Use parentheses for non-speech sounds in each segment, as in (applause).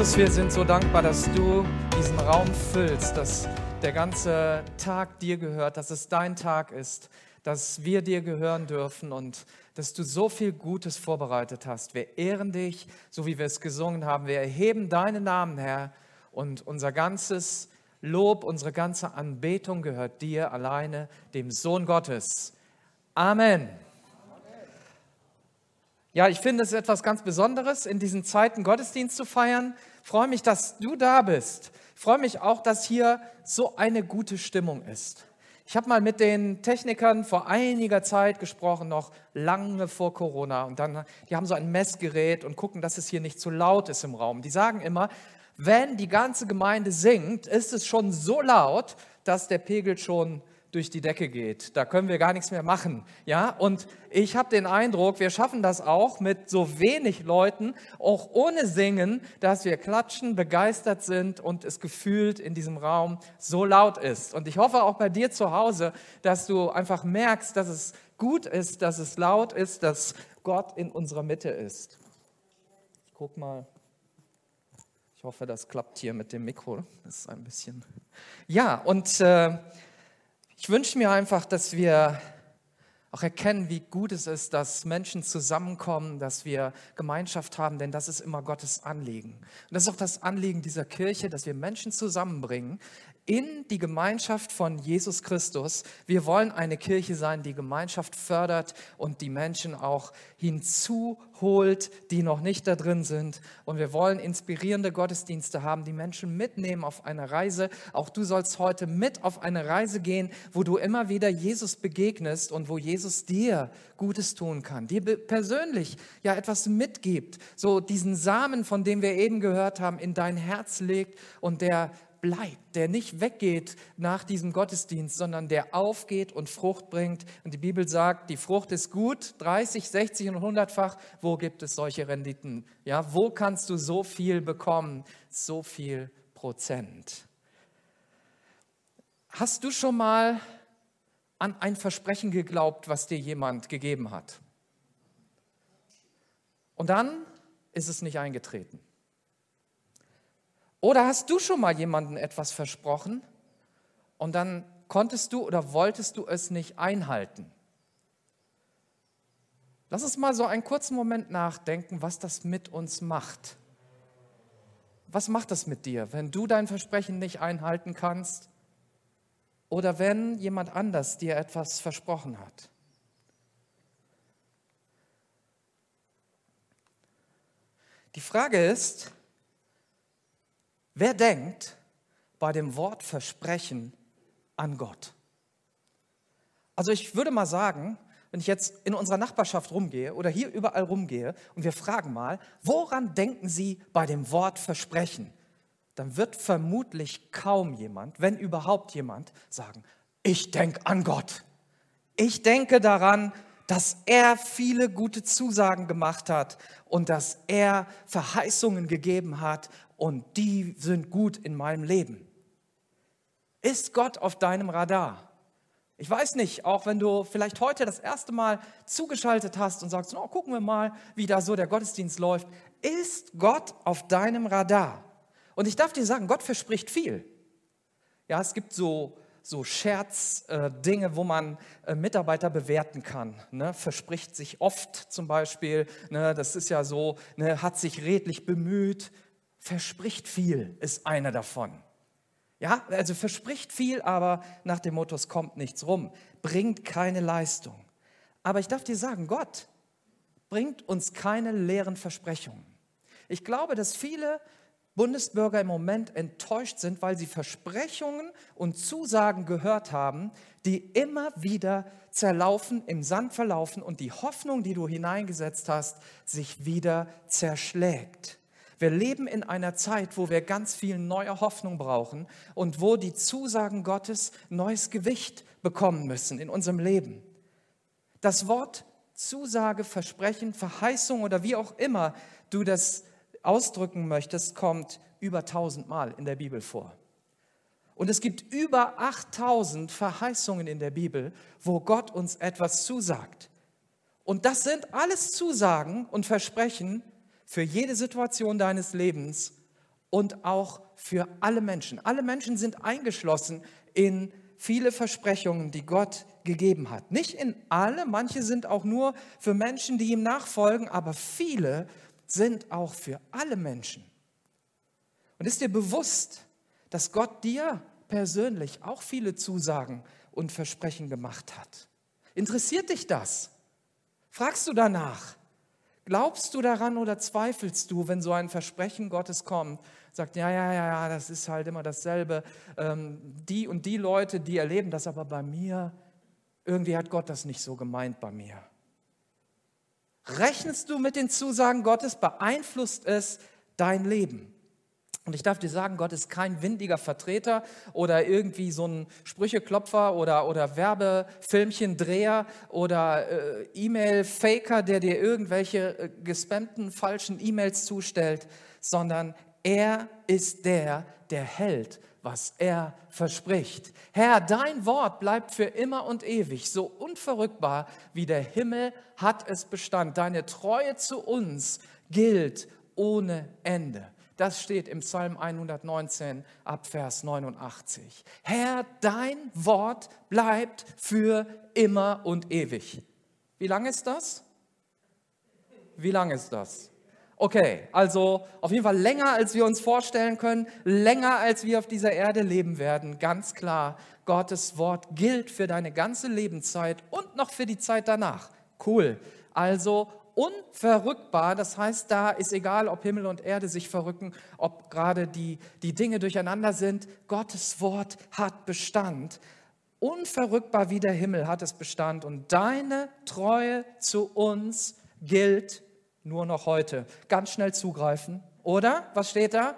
Jesus, wir sind so dankbar, dass du diesen Raum füllst, dass der ganze Tag dir gehört, dass es dein Tag ist, dass wir dir gehören dürfen und dass du so viel Gutes vorbereitet hast. Wir ehren dich, so wie wir es gesungen haben. Wir erheben deinen Namen, Herr, und unser ganzes Lob, unsere ganze Anbetung gehört dir alleine, dem Sohn Gottes. Amen. Ja, ich finde es etwas ganz Besonderes, in diesen Zeiten Gottesdienst zu feiern. Ich freue mich, dass du da bist. Ich freue mich auch, dass hier so eine gute Stimmung ist. Ich habe mal mit den Technikern vor einiger Zeit gesprochen, noch lange vor Corona. Und dann, die haben so ein Messgerät und gucken, dass es hier nicht zu laut ist im Raum. Die sagen immer, wenn die ganze Gemeinde singt, ist es schon so laut, dass der Pegel schon durch die Decke geht. Da können wir gar nichts mehr machen. Ja, und ich habe den Eindruck, wir schaffen das auch mit so wenig Leuten, auch ohne Singen, dass wir klatschen, begeistert sind und es gefühlt in diesem Raum so laut ist. Und ich hoffe auch bei dir zu Hause, dass du einfach merkst, dass es gut ist, dass es laut ist, dass Gott in unserer Mitte ist. Ich guck mal. Ich hoffe, das klappt hier mit dem Mikro. Das ist ein bisschen. Ja, und äh, ich wünsche mir einfach, dass wir auch erkennen, wie gut es ist, dass Menschen zusammenkommen, dass wir Gemeinschaft haben, denn das ist immer Gottes Anliegen. Und das ist auch das Anliegen dieser Kirche, dass wir Menschen zusammenbringen in die Gemeinschaft von Jesus Christus. Wir wollen eine Kirche sein, die Gemeinschaft fördert und die Menschen auch hinzuholt, die noch nicht da drin sind. Und wir wollen inspirierende Gottesdienste haben, die Menschen mitnehmen auf eine Reise. Auch du sollst heute mit auf eine Reise gehen, wo du immer wieder Jesus begegnest und wo Jesus dir Gutes tun kann, dir persönlich ja etwas mitgibt, so diesen Samen, von dem wir eben gehört haben, in dein Herz legt und der bleibt, der nicht weggeht nach diesem Gottesdienst, sondern der aufgeht und Frucht bringt. Und die Bibel sagt, die Frucht ist gut, 30, 60 und 100-fach. Wo gibt es solche Renditen? Ja, wo kannst du so viel bekommen? So viel Prozent. Hast du schon mal an ein Versprechen geglaubt, was dir jemand gegeben hat? Und dann ist es nicht eingetreten. Oder hast du schon mal jemandem etwas versprochen und dann konntest du oder wolltest du es nicht einhalten? Lass uns mal so einen kurzen Moment nachdenken, was das mit uns macht. Was macht das mit dir, wenn du dein Versprechen nicht einhalten kannst oder wenn jemand anders dir etwas versprochen hat? Die Frage ist, Wer denkt bei dem Wort Versprechen an Gott? Also ich würde mal sagen, wenn ich jetzt in unserer Nachbarschaft rumgehe oder hier überall rumgehe und wir fragen mal, woran denken Sie bei dem Wort Versprechen? Dann wird vermutlich kaum jemand, wenn überhaupt jemand, sagen, ich denke an Gott. Ich denke daran, dass er viele gute Zusagen gemacht hat und dass er Verheißungen gegeben hat und die sind gut in meinem Leben. Ist Gott auf deinem Radar? Ich weiß nicht, auch wenn du vielleicht heute das erste Mal zugeschaltet hast und sagst, oh, gucken wir mal, wie da so der Gottesdienst läuft. Ist Gott auf deinem Radar? Und ich darf dir sagen, Gott verspricht viel. Ja, es gibt so, so Scherzdinge, äh, wo man äh, Mitarbeiter bewerten kann. Ne? Verspricht sich oft zum Beispiel, ne? das ist ja so, ne? hat sich redlich bemüht, verspricht viel, ist einer davon. Ja, also verspricht viel, aber nach dem Motto, es kommt nichts rum, bringt keine Leistung. Aber ich darf dir sagen, Gott bringt uns keine leeren Versprechungen. Ich glaube, dass viele Bundesbürger im Moment enttäuscht sind, weil sie Versprechungen und Zusagen gehört haben, die immer wieder zerlaufen, im Sand verlaufen und die Hoffnung, die du hineingesetzt hast, sich wieder zerschlägt. Wir leben in einer Zeit, wo wir ganz viel neue Hoffnung brauchen und wo die Zusagen Gottes neues Gewicht bekommen müssen in unserem Leben. Das Wort Zusage, Versprechen, Verheißung oder wie auch immer du das ausdrücken möchtest, kommt über tausendmal in der Bibel vor. Und es gibt über 8000 Verheißungen in der Bibel, wo Gott uns etwas zusagt. Und das sind alles Zusagen und Versprechen, für jede Situation deines Lebens, und auch für alle Menschen. Alle Menschen sind eingeschlossen in viele Versprechungen, die Gott gegeben hat. Nicht in alle, manche sind auch nur für Menschen, die ihm nachfolgen, aber viele sind auch für alle Menschen. Und ist dir bewusst, dass Gott dir persönlich auch viele Zusagen und Versprechen gemacht hat? Interessiert dich das? Fragst du danach? Glaubst du daran oder zweifelst du, wenn so ein Versprechen Gottes kommt? Sagt, ja, ja, ja, ja, das ist halt immer dasselbe. Ähm, die und die Leute, die erleben das, aber bei mir, irgendwie hat Gott das nicht so gemeint bei mir. Rechnest du mit den Zusagen Gottes? Beeinflusst es dein Leben? Und ich darf dir sagen, Gott ist kein windiger Vertreter oder irgendwie so ein Sprücheklopfer oder, oder Werbefilmchendreher oder äh, E-Mail-Faker, der dir irgendwelche äh, gespammten falschen E-Mails zustellt, sondern er ist der, der hält, was er verspricht. Herr, dein Wort bleibt für immer und ewig, so unverrückbar wie der Himmel hat es Bestand. Deine Treue zu uns gilt ohne Ende. Das steht im Psalm 119 ab Vers 89. Herr, dein Wort bleibt für immer und ewig. Wie lange ist das? Wie lange ist das? Okay, also auf jeden Fall länger, als wir uns vorstellen können, länger, als wir auf dieser Erde leben werden. Ganz klar, Gottes Wort gilt für deine ganze Lebenszeit und noch für die Zeit danach. Cool. Also unverrückbar. Das heißt, da ist egal, ob Himmel und Erde sich verrücken, ob gerade die, die Dinge durcheinander sind. Gottes Wort hat Bestand. Unverrückbar wie der Himmel hat es Bestand. Und deine Treue zu uns gilt nur noch heute. Ganz schnell zugreifen. Oder? Was steht da?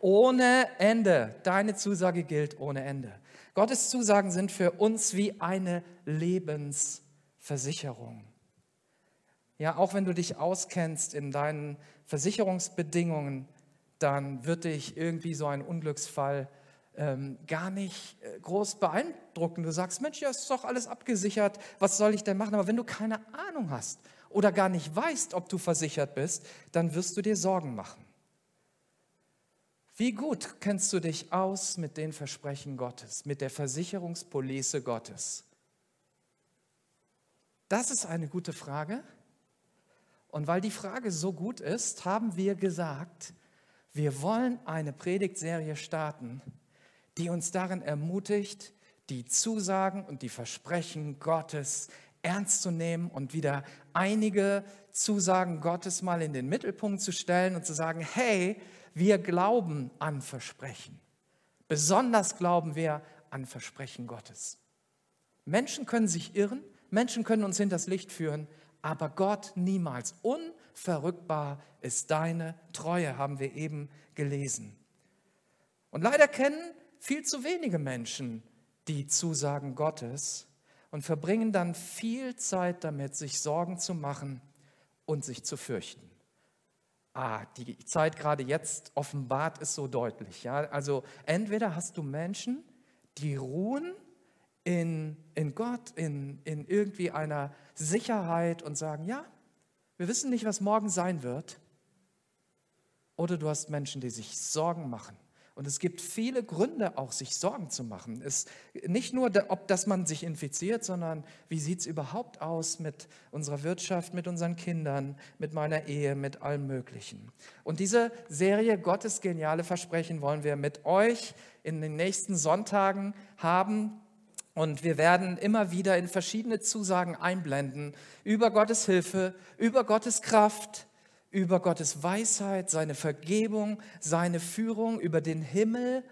Ohne Ende. Deine Zusage gilt ohne Ende. Gottes Zusagen sind für uns wie eine Lebensversicherung. Ja, auch wenn du dich auskennst in deinen Versicherungsbedingungen, dann wird dich irgendwie so ein Unglücksfall ähm, gar nicht äh, groß beeindrucken. Du sagst, Mensch, ja, ist doch alles abgesichert, was soll ich denn machen? Aber wenn du keine Ahnung hast oder gar nicht weißt, ob du versichert bist, dann wirst du dir Sorgen machen. Wie gut kennst du dich aus mit den Versprechen Gottes, mit der Versicherungspolice Gottes? Das ist eine gute Frage. Und weil die Frage so gut ist, haben wir gesagt, wir wollen eine Predigtserie starten, die uns darin ermutigt, die Zusagen und die Versprechen Gottes ernst zu nehmen und wieder einige Zusagen Gottes mal in den Mittelpunkt zu stellen und zu sagen, hey, wir glauben an Versprechen. Besonders glauben wir an Versprechen Gottes. Menschen können sich irren, Menschen können uns hinters Licht führen, aber Gott niemals. Unverrückbar ist deine Treue, haben wir eben gelesen. Und leider kennen viel zu wenige Menschen die Zusagen Gottes und verbringen dann viel Zeit damit, sich Sorgen zu machen und sich zu fürchten. Ah, die Zeit gerade jetzt offenbart ist so deutlich. Ja? Also entweder hast du Menschen, die ruhen in, in Gott, in, in irgendwie einer Sicherheit und sagen, ja, wir wissen nicht, was morgen sein wird. Oder du hast Menschen, die sich Sorgen machen. Und es gibt viele Gründe auch, sich Sorgen zu machen. Es, nicht nur, ob dass man sich infiziert, sondern wie sieht es überhaupt aus mit unserer Wirtschaft, mit unseren Kindern, mit meiner Ehe, mit allem Möglichen. Und diese Serie Gottes geniale Versprechen wollen wir mit euch in den nächsten Sonntagen haben. Und wir werden immer wieder in verschiedene Zusagen einblenden über Gottes Hilfe, über Gottes Kraft, über Gottes Weisheit, seine Vergebung, seine Führung, über den Himmel,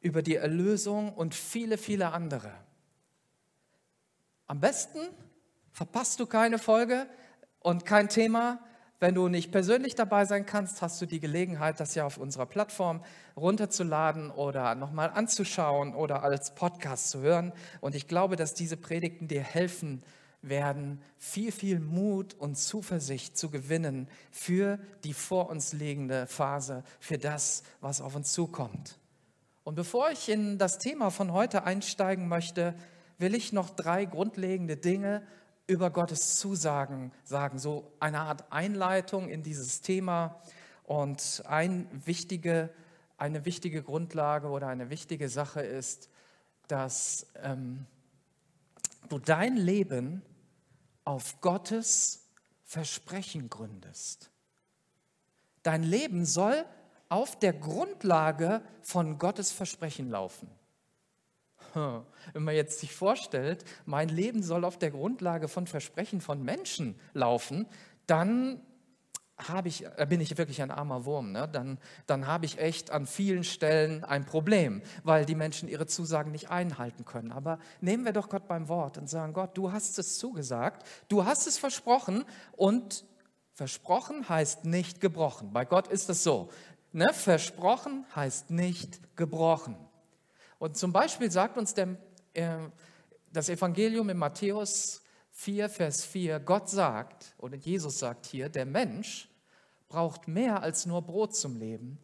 über die Erlösung und viele, viele andere. Am besten verpasst du keine Folge und kein Thema, wenn du nicht persönlich dabei sein kannst, hast du die Gelegenheit, das ja auf unserer Plattform runterzuladen oder nochmal anzuschauen oder als Podcast zu hören. Und ich glaube, dass diese Predigten dir helfen werden, viel, viel Mut und Zuversicht zu gewinnen für die vor uns liegende Phase, für das, was auf uns zukommt. Und bevor ich in das Thema von heute einsteigen möchte, will ich noch drei grundlegende Dinge über Gottes Zusagen sagen, so eine Art Einleitung in dieses Thema. Und ein wichtige, eine wichtige Grundlage oder eine wichtige Sache ist, dass ähm, du dein Leben auf Gottes Versprechen gründest. Dein Leben soll auf der Grundlage von Gottes Versprechen laufen. Wenn man jetzt sich vorstellt, mein Leben soll auf der Grundlage von Versprechen von Menschen laufen, dann habe ich, äh, bin ich wirklich ein armer Wurm. Ne? Dann, dann habe ich echt an vielen Stellen ein Problem, weil die Menschen ihre Zusagen nicht einhalten können. Aber nehmen wir doch Gott beim Wort und sagen, Gott, du hast es zugesagt, du hast es versprochen und versprochen heißt nicht gebrochen. Bei Gott ist es so. Ne? Versprochen heißt nicht gebrochen. Und zum Beispiel sagt uns der, äh, das Evangelium in Matthäus 4, Vers 4, Gott sagt, oder Jesus sagt hier, der Mensch braucht mehr als nur Brot zum Leben.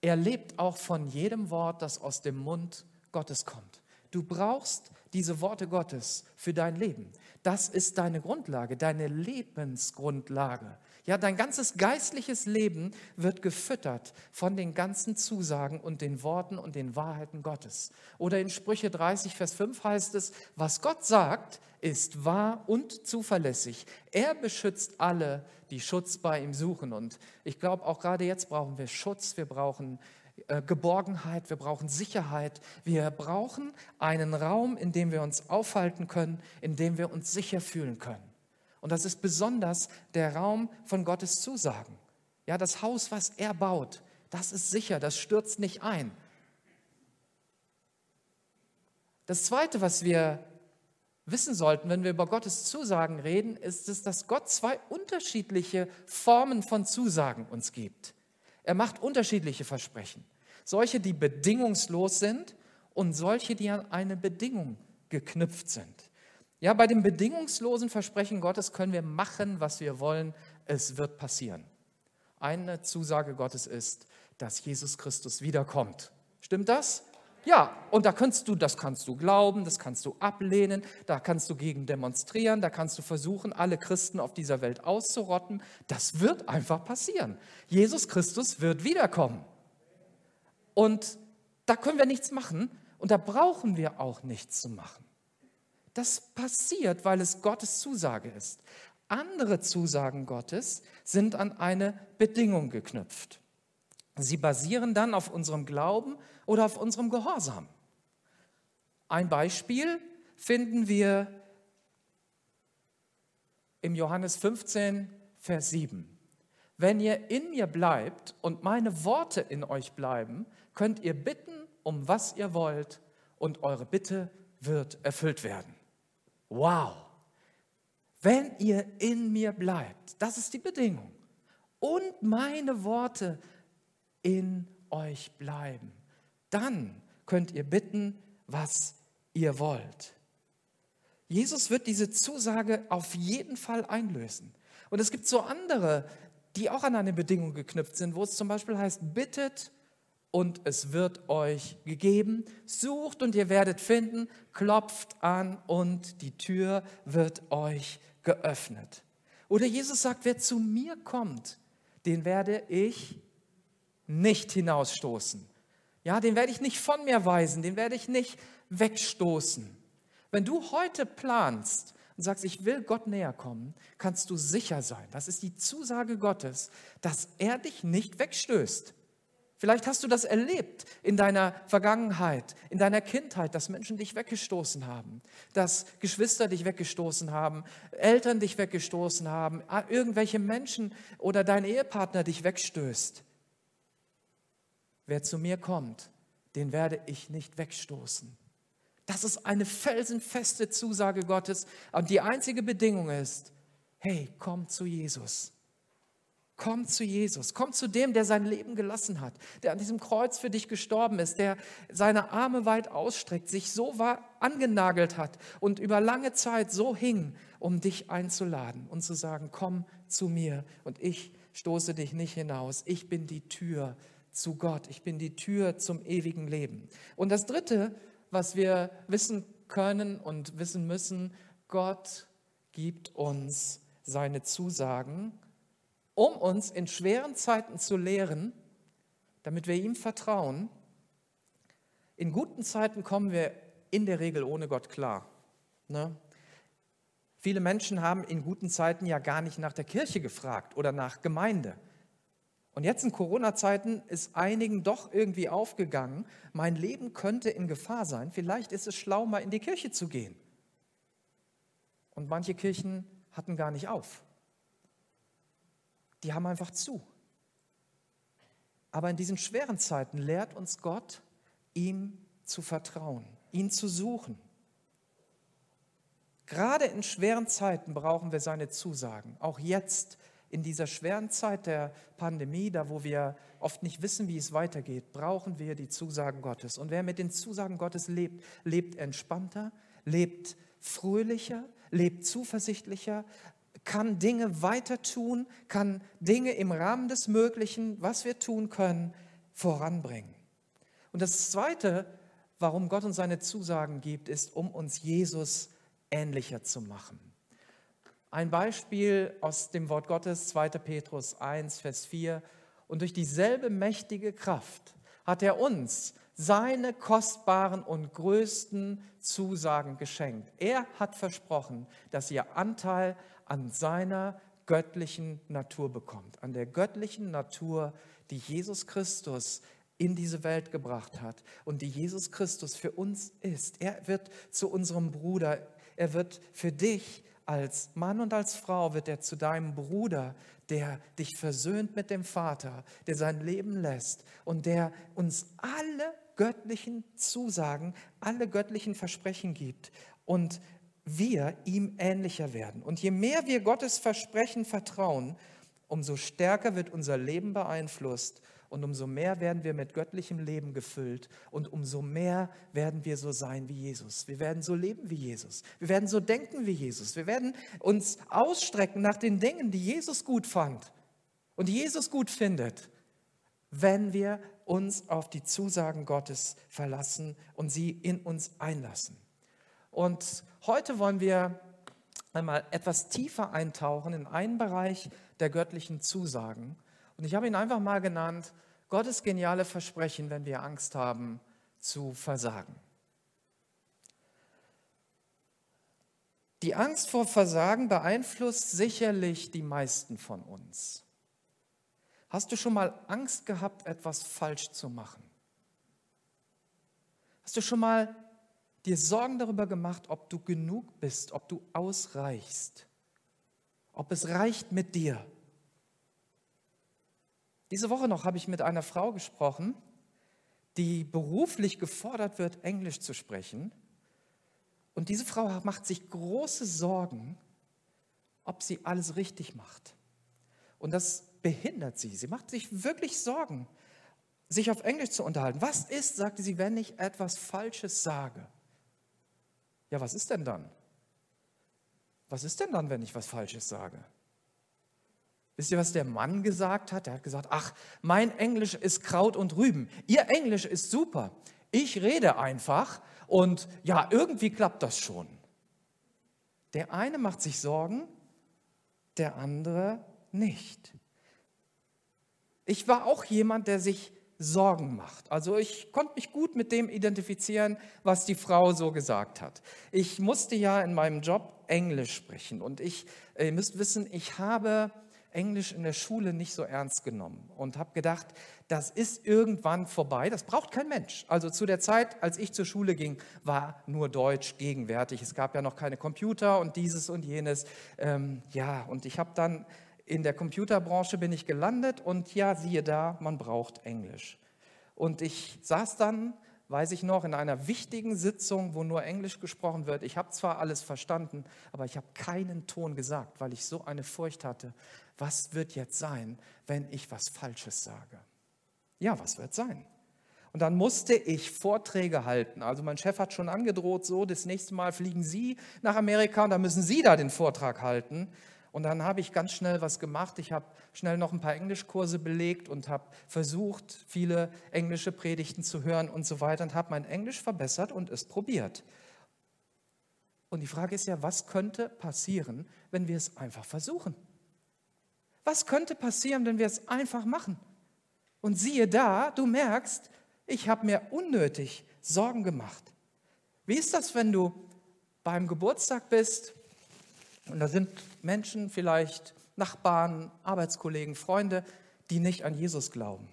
Er lebt auch von jedem Wort, das aus dem Mund Gottes kommt. Du brauchst diese Worte Gottes für dein Leben. Das ist deine Grundlage, deine Lebensgrundlage. Ja, dein ganzes geistliches Leben wird gefüttert von den ganzen Zusagen und den Worten und den Wahrheiten Gottes. Oder in Sprüche 30, Vers 5 heißt es, was Gott sagt, ist wahr und zuverlässig. Er beschützt alle, die Schutz bei ihm suchen. Und ich glaube, auch gerade jetzt brauchen wir Schutz, wir brauchen äh, Geborgenheit, wir brauchen Sicherheit, wir brauchen einen Raum, in dem wir uns aufhalten können, in dem wir uns sicher fühlen können. Und das ist besonders der Raum von Gottes Zusagen. Ja, das Haus, was er baut, das ist sicher, das stürzt nicht ein. Das Zweite, was wir wissen sollten, wenn wir über Gottes Zusagen reden, ist es, dass Gott zwei unterschiedliche Formen von Zusagen uns gibt. Er macht unterschiedliche Versprechen. Solche, die bedingungslos sind und solche, die an eine Bedingung geknüpft sind. Ja, bei dem bedingungslosen Versprechen Gottes können wir machen, was wir wollen. Es wird passieren. Eine Zusage Gottes ist, dass Jesus Christus wiederkommt. Stimmt das? Ja, und da kannst du, das kannst du glauben, das kannst du ablehnen, da kannst du gegen demonstrieren, da kannst du versuchen, alle Christen auf dieser Welt auszurotten. Das wird einfach passieren. Jesus Christus wird wiederkommen. Und da können wir nichts machen und da brauchen wir auch nichts zu machen. Das passiert, weil es Gottes Zusage ist. Andere Zusagen Gottes sind an eine Bedingung geknüpft. Sie basieren dann auf unserem Glauben oder auf unserem Gehorsam. Ein Beispiel finden wir im Johannes 15, Vers 7. Wenn ihr in mir bleibt und meine Worte in euch bleiben, könnt ihr bitten, um was ihr wollt, und eure Bitte wird erfüllt werden. Wow. Wenn ihr in mir bleibt, das ist die Bedingung, und meine Worte in euch bleiben, dann könnt ihr bitten, was ihr wollt. Jesus wird diese Zusage auf jeden Fall einlösen. Und es gibt so andere, die auch an eine Bedingung geknüpft sind, wo es zum Beispiel heißt, bittet und es wird euch gegeben. Sucht und ihr werdet finden, klopft an und die Tür wird euch geöffnet. Oder Jesus sagt, wer zu mir kommt, den werde ich nicht hinausstoßen. Ja, den werde ich nicht von mir weisen, den werde ich nicht wegstoßen. Wenn du heute planst und sagst, ich will Gott näher kommen, kannst du sicher sein, das ist die Zusage Gottes, dass er dich nicht wegstößt. Vielleicht hast du das erlebt in deiner Vergangenheit, in deiner Kindheit, dass Menschen dich weggestoßen haben, dass Geschwister dich weggestoßen haben, Eltern dich weggestoßen haben, irgendwelche Menschen oder dein Ehepartner dich wegstößt. Wer zu mir kommt, den werde ich nicht wegstoßen. Das ist eine felsenfeste Zusage Gottes. Und die einzige Bedingung ist, hey, komm zu Jesus. Komm zu Jesus, komm zu dem, der sein Leben gelassen hat, der an diesem Kreuz für dich gestorben ist, der seine Arme weit ausstreckt, sich so angenagelt hat und über lange Zeit so hing, um dich einzuladen und zu sagen, komm zu mir und ich stoße dich nicht hinaus. Ich bin die Tür zu Gott, ich bin die Tür zum ewigen Leben. Und das Dritte, was wir wissen können und wissen müssen, Gott gibt uns seine Zusagen um uns in schweren Zeiten zu lehren, damit wir ihm vertrauen. In guten Zeiten kommen wir in der Regel ohne Gott klar. Ne? Viele Menschen haben in guten Zeiten ja gar nicht nach der Kirche gefragt oder nach Gemeinde. Und jetzt in Corona-Zeiten ist einigen doch irgendwie aufgegangen, mein Leben könnte in Gefahr sein. Vielleicht ist es schlau, mal in die Kirche zu gehen. Und manche Kirchen hatten gar nicht auf. Die haben einfach zu. Aber in diesen schweren Zeiten lehrt uns Gott, ihm zu vertrauen, ihn zu suchen. Gerade in schweren Zeiten brauchen wir seine Zusagen. Auch jetzt in dieser schweren Zeit der Pandemie, da wo wir oft nicht wissen, wie es weitergeht, brauchen wir die Zusagen Gottes. Und wer mit den Zusagen Gottes lebt, lebt entspannter, lebt fröhlicher, lebt zuversichtlicher, kann Dinge weiter tun, kann Dinge im Rahmen des Möglichen, was wir tun können, voranbringen. Und das Zweite, warum Gott uns seine Zusagen gibt, ist, um uns Jesus ähnlicher zu machen. Ein Beispiel aus dem Wort Gottes, 2. Petrus 1, Vers 4. Und durch dieselbe mächtige Kraft hat er uns seine kostbaren und größten Zusagen geschenkt. Er hat versprochen, dass ihr Anteil an seiner göttlichen Natur bekommt, an der göttlichen Natur, die Jesus Christus in diese Welt gebracht hat und die Jesus Christus für uns ist. Er wird zu unserem Bruder, er wird für dich als Mann und als Frau wird er zu deinem Bruder, der dich versöhnt mit dem Vater, der sein Leben lässt und der uns alle göttlichen Zusagen, alle göttlichen Versprechen gibt und wir ihm ähnlicher werden. Und je mehr wir Gottes Versprechen vertrauen, umso stärker wird unser Leben beeinflusst und umso mehr werden wir mit göttlichem Leben gefüllt und umso mehr werden wir so sein wie Jesus. Wir werden so leben wie Jesus. Wir werden so denken wie Jesus. Wir werden uns ausstrecken nach den Dingen, die Jesus gut fand und die Jesus gut findet, wenn wir uns auf die Zusagen Gottes verlassen und sie in uns einlassen. Und heute wollen wir einmal etwas tiefer eintauchen in einen Bereich der göttlichen Zusagen. Und ich habe ihn einfach mal genannt, Gottes geniale Versprechen, wenn wir Angst haben zu versagen. Die Angst vor Versagen beeinflusst sicherlich die meisten von uns. Hast du schon mal Angst gehabt, etwas falsch zu machen? Hast du schon mal dir Sorgen darüber gemacht, ob du genug bist, ob du ausreichst, ob es reicht mit dir? Diese Woche noch habe ich mit einer Frau gesprochen, die beruflich gefordert wird, Englisch zu sprechen. Und diese Frau macht sich große Sorgen, ob sie alles richtig macht. Und das behindert sie. Sie macht sich wirklich Sorgen, sich auf Englisch zu unterhalten. Was ist, sagte sie, wenn ich etwas Falsches sage? Ja, was ist denn dann? Was ist denn dann, wenn ich was Falsches sage? Wisst ihr, was der Mann gesagt hat? Er hat gesagt, ach, mein Englisch ist Kraut und Rüben. Ihr Englisch ist super. Ich rede einfach und ja, irgendwie klappt das schon. Der eine macht sich Sorgen, der andere nicht. Ich war auch jemand, der sich Sorgen macht. Also ich konnte mich gut mit dem identifizieren, was die Frau so gesagt hat. Ich musste ja in meinem Job Englisch sprechen und ich, ihr müsst wissen, ich habe Englisch in der Schule nicht so ernst genommen und habe gedacht, das ist irgendwann vorbei, das braucht kein Mensch. Also zu der Zeit, als ich zur Schule ging, war nur Deutsch gegenwärtig. Es gab ja noch keine Computer und dieses und jenes. Ähm, ja, und ich habe dann in der Computerbranche bin ich gelandet und ja, siehe da, man braucht Englisch. Und ich saß dann weiß ich noch, in einer wichtigen Sitzung, wo nur Englisch gesprochen wird. Ich habe zwar alles verstanden, aber ich habe keinen Ton gesagt, weil ich so eine Furcht hatte. Was wird jetzt sein, wenn ich was Falsches sage? Ja, was wird sein? Und dann musste ich Vorträge halten. Also mein Chef hat schon angedroht, so, das nächste Mal fliegen Sie nach Amerika und dann müssen Sie da den Vortrag halten. Und dann habe ich ganz schnell was gemacht. Ich habe schnell noch ein paar Englischkurse belegt und habe versucht, viele englische Predigten zu hören und so weiter und habe mein Englisch verbessert und es probiert. Und die Frage ist ja, was könnte passieren, wenn wir es einfach versuchen? Was könnte passieren, wenn wir es einfach machen? Und siehe da, du merkst, ich habe mir unnötig Sorgen gemacht. Wie ist das, wenn du beim Geburtstag bist und da sind Menschen, vielleicht Nachbarn, Arbeitskollegen, Freunde, die nicht an Jesus glauben?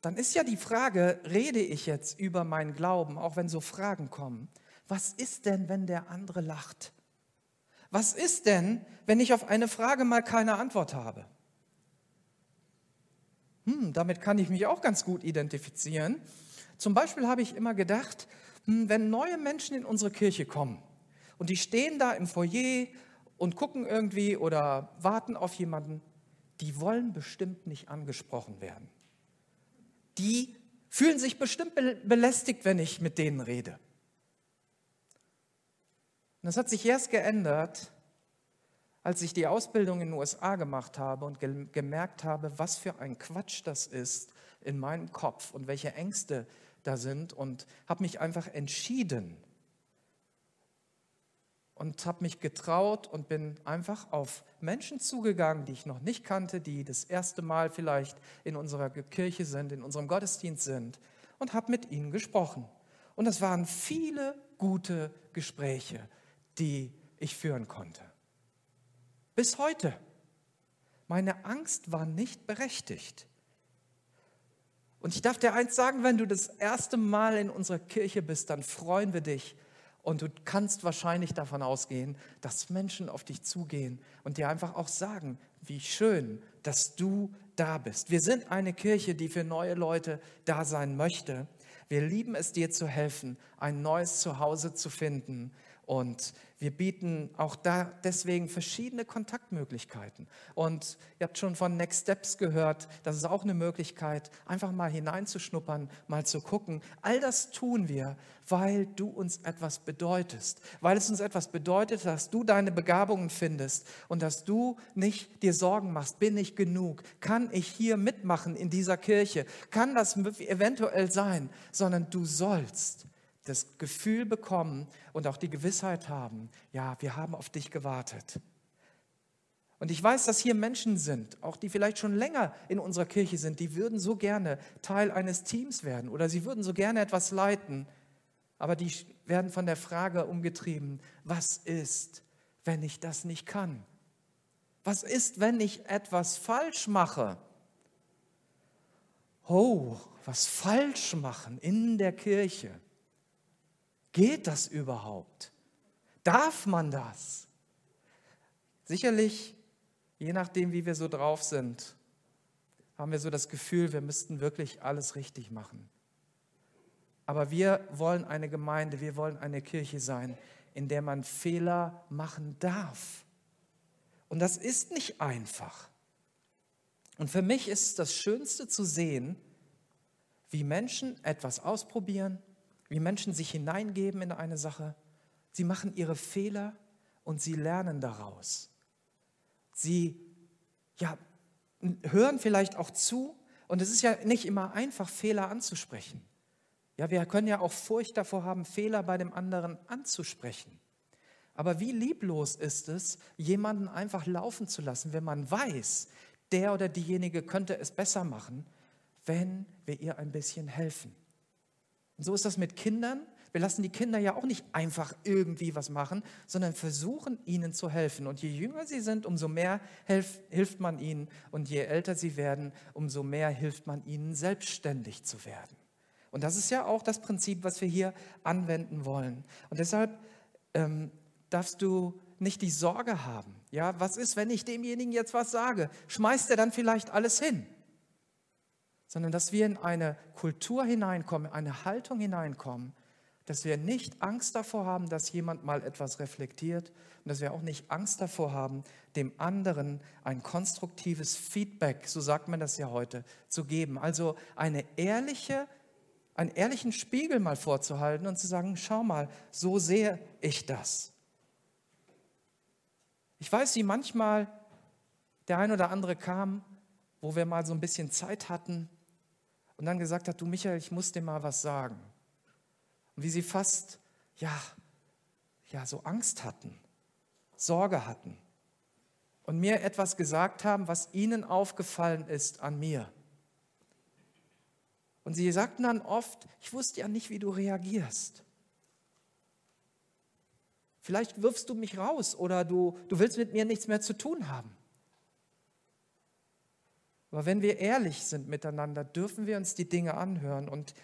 Dann ist ja die Frage, rede ich jetzt über meinen Glauben, auch wenn so Fragen kommen? Was ist denn, wenn der andere lacht? Was ist denn, wenn ich auf eine Frage mal keine Antwort habe? Hm, damit kann ich mich auch ganz gut identifizieren. Zum Beispiel habe ich immer gedacht, hm, wenn neue Menschen in unsere Kirche kommen und die stehen da im Foyer und gucken irgendwie oder warten auf jemanden, die wollen bestimmt nicht angesprochen werden. Die fühlen sich bestimmt belästigt, wenn ich mit denen rede. Und das hat sich erst geändert, als ich die Ausbildung in den USA gemacht habe und gemerkt habe, was für ein Quatsch das ist in meinem Kopf und welche Ängste da sind und habe mich einfach entschieden und habe mich getraut und bin einfach auf Menschen zugegangen, die ich noch nicht kannte, die das erste Mal vielleicht in unserer Kirche sind, in unserem Gottesdienst sind und habe mit ihnen gesprochen. Und es waren viele gute Gespräche, die ich führen konnte. Bis heute. Meine Angst war nicht berechtigt. Und ich darf dir eins sagen, wenn du das erste Mal in unserer Kirche bist, dann freuen wir dich. Und du kannst wahrscheinlich davon ausgehen, dass Menschen auf dich zugehen und dir einfach auch sagen, wie schön, dass du da bist. Wir sind eine Kirche, die für neue Leute da sein möchte. Wir lieben es, dir zu helfen, ein neues Zuhause zu finden und wir bieten auch da deswegen verschiedene Kontaktmöglichkeiten. Und ihr habt schon von Next Steps gehört, das ist auch eine Möglichkeit, einfach mal hineinzuschnuppern, mal zu gucken. All das tun wir, weil du uns etwas bedeutest, weil es uns etwas bedeutet, dass du deine Begabungen findest und dass du nicht dir Sorgen machst, bin ich genug, kann ich hier mitmachen in dieser Kirche, kann das eventuell sein, sondern du sollst das Gefühl bekommen und auch die Gewissheit haben, ja, wir haben auf dich gewartet. Und ich weiß, dass hier Menschen sind, auch die vielleicht schon länger in unserer Kirche sind, die würden so gerne Teil eines Teams werden oder sie würden so gerne etwas leiten, aber die werden von der Frage umgetrieben, was ist, wenn ich das nicht kann? Was ist, wenn ich etwas falsch mache? Oh, was falsch machen in der Kirche. Geht das überhaupt? Darf man das? Sicherlich, je nachdem, wie wir so drauf sind, haben wir so das Gefühl, wir müssten wirklich alles richtig machen. Aber wir wollen eine Gemeinde, wir wollen eine Kirche sein, in der man Fehler machen darf. Und das ist nicht einfach. Und für mich ist es das Schönste zu sehen, wie Menschen etwas ausprobieren wie Menschen sich hineingeben in eine Sache. Sie machen ihre Fehler und sie lernen daraus. Sie ja, hören vielleicht auch zu und es ist ja nicht immer einfach, Fehler anzusprechen. Ja, wir können ja auch Furcht davor haben, Fehler bei dem anderen anzusprechen. Aber wie lieblos ist es, jemanden einfach laufen zu lassen, wenn man weiß, der oder diejenige könnte es besser machen, wenn wir ihr ein bisschen helfen. Und so ist das mit Kindern. Wir lassen die Kinder ja auch nicht einfach irgendwie was machen, sondern versuchen ihnen zu helfen. Und je jünger sie sind, umso mehr helf, hilft man ihnen. Und je älter sie werden, umso mehr hilft man ihnen, selbstständig zu werden. Und das ist ja auch das Prinzip, was wir hier anwenden wollen. Und deshalb ähm, darfst du nicht die Sorge haben. Ja, was ist, wenn ich demjenigen jetzt was sage? Schmeißt er dann vielleicht alles hin? Sondern dass wir in eine Kultur hineinkommen, eine Haltung hineinkommen, dass wir nicht Angst davor haben, dass jemand mal etwas reflektiert und dass wir auch nicht Angst davor haben, dem anderen ein konstruktives Feedback, so sagt man das ja heute, zu geben. Also eine ehrliche, einen ehrlichen Spiegel mal vorzuhalten und zu sagen, schau mal, so sehe ich das. Ich weiß, wie manchmal der ein oder andere kam, wo wir mal so ein bisschen Zeit hatten und dann gesagt hat, du Michael, ich muss dir mal was sagen. Und wie sie fast, ja, ja, so Angst hatten, Sorge hatten. und mir etwas gesagt haben, was ihnen aufgefallen ist an mir. Und sie sagten dann oft, ich wusste ja nicht, wie du reagierst. Vielleicht wirfst du mich raus oder du, du willst mit mir nichts mehr zu tun haben. Aber wenn wir ehrlich sind miteinander, dürfen wir uns die Dinge anhören. Und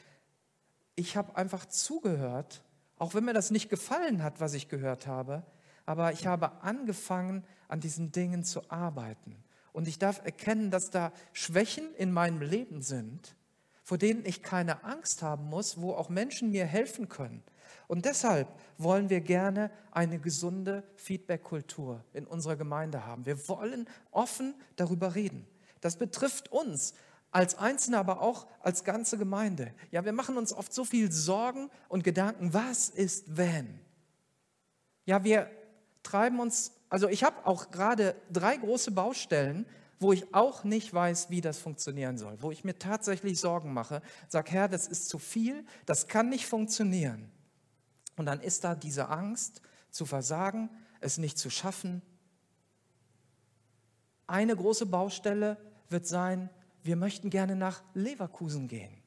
ich habe einfach zugehört, auch wenn mir das nicht gefallen hat, was ich gehört habe, aber ich habe angefangen, an diesen Dingen zu arbeiten. Und ich darf erkennen, dass da Schwächen in meinem Leben sind, vor denen ich keine Angst haben muss, wo auch Menschen mir helfen können. Und deshalb wollen wir gerne eine gesunde Feedback-Kultur in unserer Gemeinde haben. Wir wollen offen darüber reden. Das betrifft uns als Einzelne, aber auch als ganze Gemeinde. Ja, wir machen uns oft so viel Sorgen und Gedanken, was ist wenn? Ja, wir treiben uns, also ich habe auch gerade drei große Baustellen, wo ich auch nicht weiß, wie das funktionieren soll, wo ich mir tatsächlich Sorgen mache, sage, Herr, das ist zu viel, das kann nicht funktionieren. Und dann ist da diese Angst zu versagen, es nicht zu schaffen. Eine große Baustelle wird sein, wir möchten gerne nach Leverkusen gehen.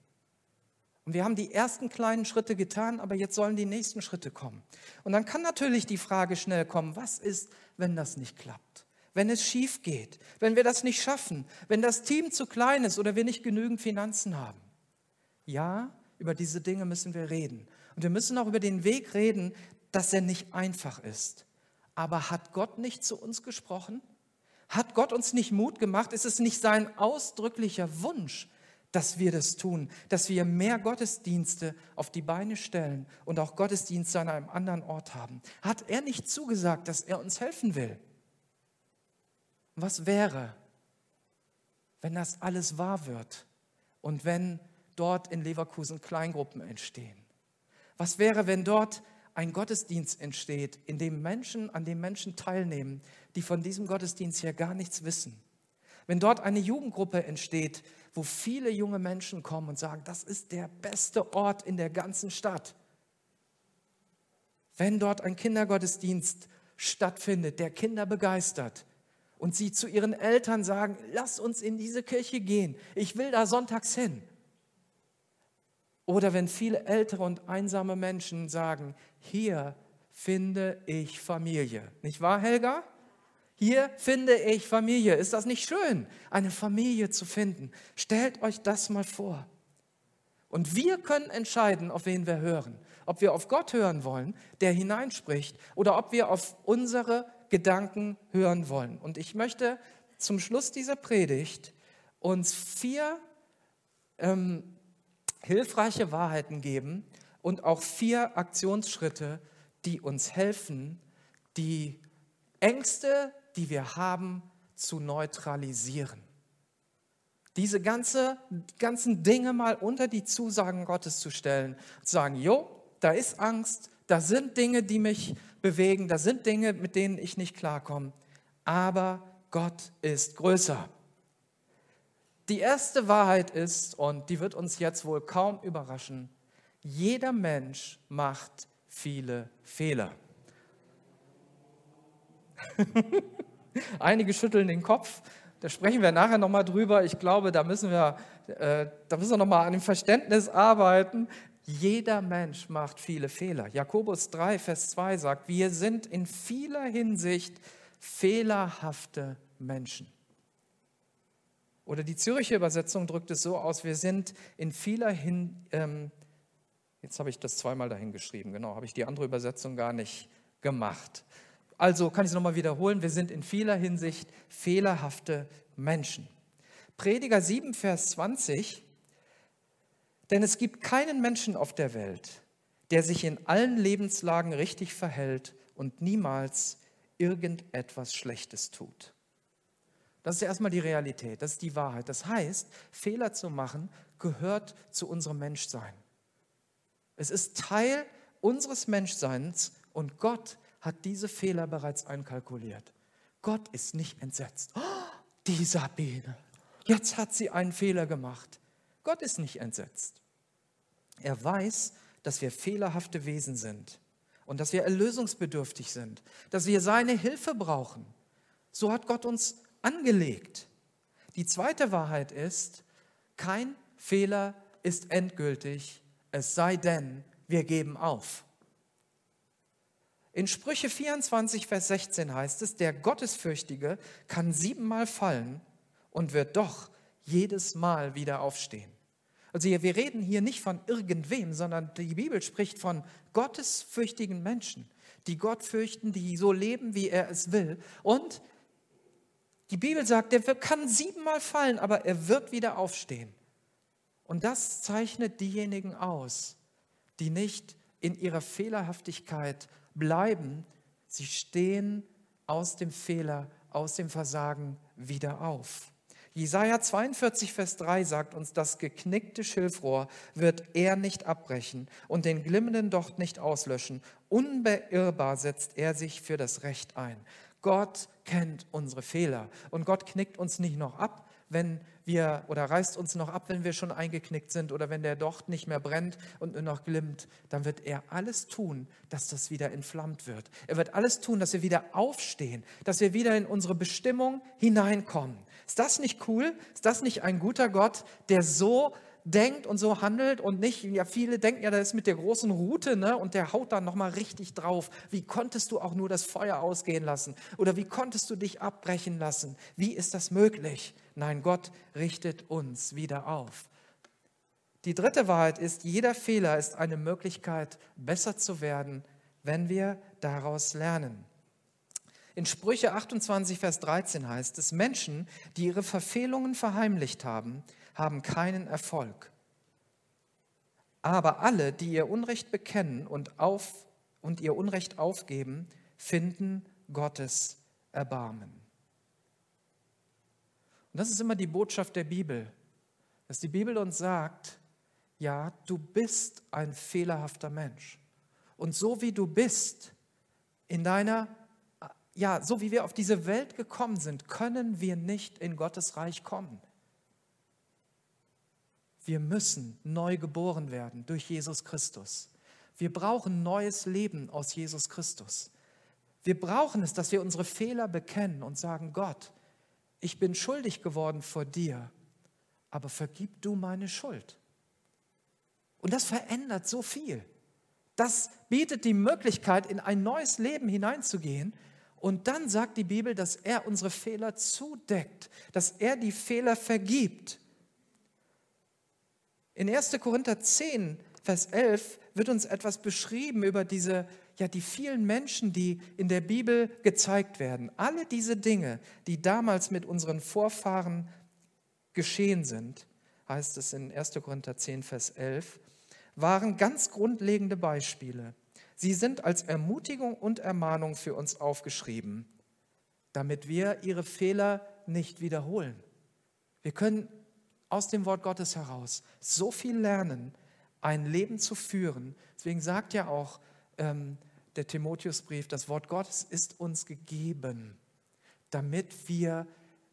Und wir haben die ersten kleinen Schritte getan, aber jetzt sollen die nächsten Schritte kommen. Und dann kann natürlich die Frage schnell kommen, was ist, wenn das nicht klappt? Wenn es schief geht, wenn wir das nicht schaffen, wenn das Team zu klein ist oder wir nicht genügend Finanzen haben. Ja, über diese Dinge müssen wir reden. Und wir müssen auch über den Weg reden, dass er nicht einfach ist. Aber hat Gott nicht zu uns gesprochen? Hat Gott uns nicht Mut gemacht? Ist es nicht sein ausdrücklicher Wunsch, dass wir das tun, dass wir mehr Gottesdienste auf die Beine stellen und auch Gottesdienste an einem anderen Ort haben? Hat er nicht zugesagt, dass er uns helfen will? Was wäre, wenn das alles wahr wird und wenn dort in Leverkusen Kleingruppen entstehen? Was wäre, wenn dort ein Gottesdienst entsteht, in dem Menschen, an dem Menschen teilnehmen, die von diesem Gottesdienst hier gar nichts wissen? Wenn dort eine Jugendgruppe entsteht, wo viele junge Menschen kommen und sagen, das ist der beste Ort in der ganzen Stadt. Wenn dort ein Kindergottesdienst stattfindet, der Kinder begeistert und sie zu ihren Eltern sagen, lass uns in diese Kirche gehen, ich will da sonntags hin. Oder wenn viele ältere und einsame Menschen sagen, hier finde ich Familie. Nicht wahr, Helga? Hier finde ich Familie. Ist das nicht schön, eine Familie zu finden? Stellt euch das mal vor. Und wir können entscheiden, auf wen wir hören. Ob wir auf Gott hören wollen, der hineinspricht, oder ob wir auf unsere Gedanken hören wollen. Und ich möchte zum Schluss dieser Predigt uns vier ähm, hilfreiche Wahrheiten geben und auch vier Aktionsschritte, die uns helfen, die Ängste, die wir haben, zu neutralisieren. Diese ganze, ganzen Dinge mal unter die Zusagen Gottes zu stellen, zu sagen, jo, da ist Angst, da sind Dinge, die mich bewegen, da sind Dinge, mit denen ich nicht klarkomme, aber Gott ist größer. Die erste Wahrheit ist, und die wird uns jetzt wohl kaum überraschen, jeder Mensch macht viele Fehler. (laughs) Einige schütteln den Kopf, da sprechen wir nachher nochmal drüber. Ich glaube, da müssen wir, äh, wir nochmal an dem Verständnis arbeiten. Jeder Mensch macht viele Fehler. Jakobus 3, Vers 2 sagt, wir sind in vieler Hinsicht fehlerhafte Menschen. Oder die Zürcher Übersetzung drückt es so aus, wir sind in vieler Hin, ähm, jetzt habe ich das zweimal dahin geschrieben, genau, habe ich die andere Übersetzung gar nicht gemacht. Also kann ich es nochmal wiederholen, wir sind in vieler Hinsicht fehlerhafte Menschen. Prediger 7, Vers 20, denn es gibt keinen Menschen auf der Welt, der sich in allen Lebenslagen richtig verhält und niemals irgendetwas Schlechtes tut. Das ist erstmal die Realität, das ist die Wahrheit. Das heißt, Fehler zu machen gehört zu unserem Menschsein. Es ist Teil unseres Menschseins und Gott hat diese Fehler bereits einkalkuliert. Gott ist nicht entsetzt. Oh, die Sabine, jetzt hat sie einen Fehler gemacht. Gott ist nicht entsetzt. Er weiß, dass wir fehlerhafte Wesen sind und dass wir erlösungsbedürftig sind, dass wir seine Hilfe brauchen So hat Gott uns angelegt. Die zweite Wahrheit ist, kein Fehler ist endgültig, es sei denn, wir geben auf. In Sprüche 24, Vers 16 heißt es, der Gottesfürchtige kann siebenmal fallen und wird doch jedes Mal wieder aufstehen. Also hier, wir reden hier nicht von irgendwem, sondern die Bibel spricht von gottesfürchtigen Menschen, die Gott fürchten, die so leben, wie er es will. Und die Bibel sagt, der kann siebenmal fallen, aber er wird wieder aufstehen. Und das zeichnet diejenigen aus, die nicht in ihrer Fehlerhaftigkeit bleiben. Sie stehen aus dem Fehler, aus dem Versagen wieder auf. Jesaja 42, Vers 3 sagt uns, das geknickte Schilfrohr wird er nicht abbrechen und den glimmenden Docht nicht auslöschen. Unbeirrbar setzt er sich für das Recht ein. Gott kennt unsere Fehler und Gott knickt uns nicht noch ab, wenn wir oder reißt uns noch ab, wenn wir schon eingeknickt sind oder wenn der Docht nicht mehr brennt und nur noch glimmt, dann wird er alles tun, dass das wieder entflammt wird. Er wird alles tun, dass wir wieder aufstehen, dass wir wieder in unsere Bestimmung hineinkommen. Ist das nicht cool? Ist das nicht ein guter Gott, der so denkt und so handelt und nicht, ja, viele denken ja, das ist mit der großen Route, ne, und der haut dann nochmal richtig drauf. Wie konntest du auch nur das Feuer ausgehen lassen? Oder wie konntest du dich abbrechen lassen? Wie ist das möglich? Nein, Gott richtet uns wieder auf. Die dritte Wahrheit ist, jeder Fehler ist eine Möglichkeit, besser zu werden, wenn wir daraus lernen. In Sprüche 28, Vers 13 heißt es, Menschen, die ihre Verfehlungen verheimlicht haben, haben keinen Erfolg. Aber alle, die ihr Unrecht bekennen und, auf, und ihr Unrecht aufgeben, finden Gottes Erbarmen. Das ist immer die Botschaft der Bibel, dass die Bibel uns sagt, ja, du bist ein fehlerhafter Mensch. Und so wie du bist, in deiner, ja, so wie wir auf diese Welt gekommen sind, können wir nicht in Gottes Reich kommen. Wir müssen neu geboren werden durch Jesus Christus. Wir brauchen neues Leben aus Jesus Christus. Wir brauchen es, dass wir unsere Fehler bekennen und sagen, Gott, ich bin schuldig geworden vor dir, aber vergib du meine Schuld. Und das verändert so viel. Das bietet die Möglichkeit, in ein neues Leben hineinzugehen. Und dann sagt die Bibel, dass er unsere Fehler zudeckt, dass er die Fehler vergibt. In 1. Korinther 10, Vers 11 wird uns etwas beschrieben über diese, ja, die vielen Menschen, die in der Bibel gezeigt werden. Alle diese Dinge, die damals mit unseren Vorfahren geschehen sind, heißt es in 1. Korinther 10, Vers 11, waren ganz grundlegende Beispiele. Sie sind als Ermutigung und Ermahnung für uns aufgeschrieben, damit wir ihre Fehler nicht wiederholen. Wir können aus dem Wort Gottes heraus so viel lernen, ein Leben zu führen. Deswegen sagt ja auch ähm, der Timotheusbrief, das Wort Gottes ist uns gegeben, damit wir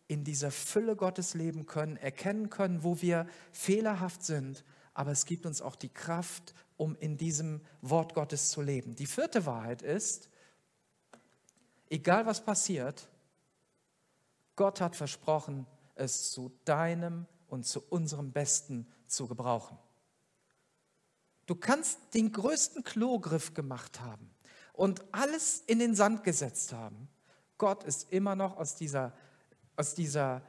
in dieser Fülle Gottes leben können, erkennen können, wo wir fehlerhaft sind. Aber es gibt uns auch die Kraft, um in diesem Wort Gottes zu leben. Die vierte Wahrheit ist, egal was passiert, Gott hat versprochen, es zu deinem und zu unserem Besten zu gebrauchen. Du kannst den größten Klogriff gemacht haben und alles in den Sand gesetzt haben. Gott ist immer noch aus dieser, aus dieser,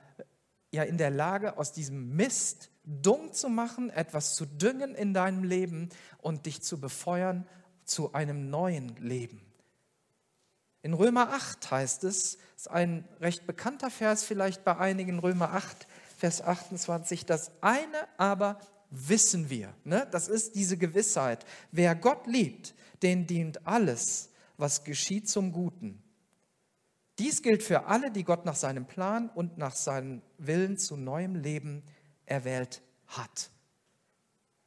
ja, in der Lage, aus diesem Mist dumm zu machen, etwas zu düngen in deinem Leben und dich zu befeuern zu einem neuen Leben. In Römer 8 heißt es, ist ein recht bekannter Vers vielleicht bei einigen, Römer 8, Vers 28, das eine aber wissen wir. Ne? Das ist diese Gewissheit. Wer Gott liebt, den dient alles, was geschieht zum Guten. Dies gilt für alle, die Gott nach seinem Plan und nach seinem Willen zu neuem Leben erwählt hat.